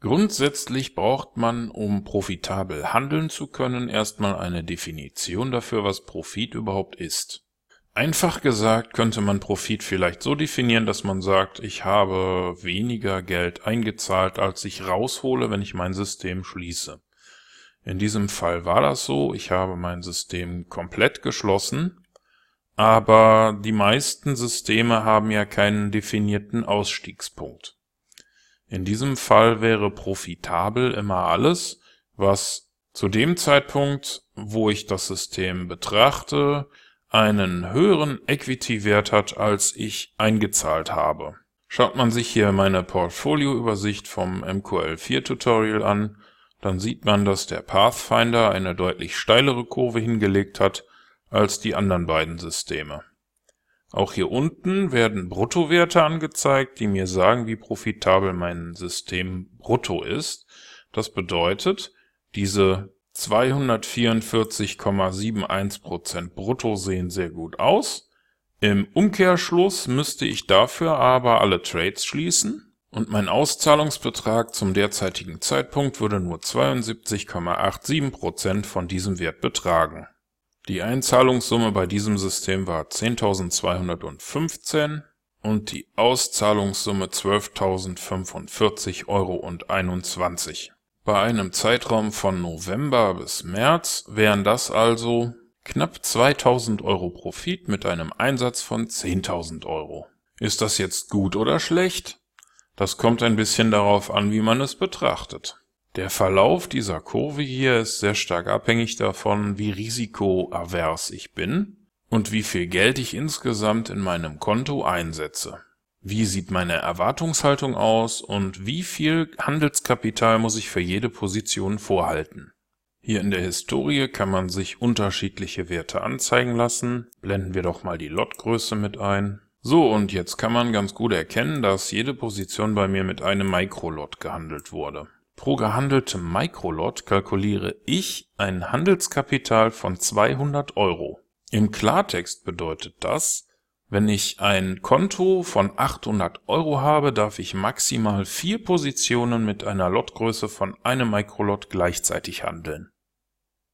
Grundsätzlich braucht man, um profitabel handeln zu können, erstmal eine Definition dafür, was Profit überhaupt ist. Einfach gesagt könnte man Profit vielleicht so definieren, dass man sagt, ich habe weniger Geld eingezahlt, als ich raushole, wenn ich mein System schließe. In diesem Fall war das so, ich habe mein System komplett geschlossen, aber die meisten Systeme haben ja keinen definierten Ausstiegspunkt. In diesem Fall wäre profitabel immer alles, was zu dem Zeitpunkt, wo ich das System betrachte, einen höheren Equity-Wert hat, als ich eingezahlt habe. Schaut man sich hier meine Portfolioübersicht vom MQL4 Tutorial an, dann sieht man, dass der Pathfinder eine deutlich steilere Kurve hingelegt hat als die anderen beiden Systeme. Auch hier unten werden Bruttowerte angezeigt, die mir sagen, wie profitabel mein System brutto ist. Das bedeutet, diese 244,71% brutto sehen sehr gut aus. Im Umkehrschluss müsste ich dafür aber alle Trades schließen und mein Auszahlungsbetrag zum derzeitigen Zeitpunkt würde nur 72,87% von diesem Wert betragen die Einzahlungssumme bei diesem System war 10.215 und die Auszahlungssumme 12.045,21 Euro. Bei einem Zeitraum von November bis März wären das also knapp 2.000 Euro Profit mit einem Einsatz von 10.000 Euro. Ist das jetzt gut oder schlecht? Das kommt ein bisschen darauf an, wie man es betrachtet. Der Verlauf dieser Kurve hier ist sehr stark abhängig davon, wie risikoavers ich bin und wie viel Geld ich insgesamt in meinem Konto einsetze. Wie sieht meine Erwartungshaltung aus und wie viel Handelskapital muss ich für jede Position vorhalten? Hier in der Historie kann man sich unterschiedliche Werte anzeigen lassen. Blenden wir doch mal die Lotgröße mit ein. So, und jetzt kann man ganz gut erkennen, dass jede Position bei mir mit einem Mikrolot gehandelt wurde. Pro gehandeltem Mikrolot kalkuliere ich ein Handelskapital von 200 Euro. Im Klartext bedeutet das, wenn ich ein Konto von 800 Euro habe, darf ich maximal vier Positionen mit einer Lotgröße von einem Mikrolot gleichzeitig handeln.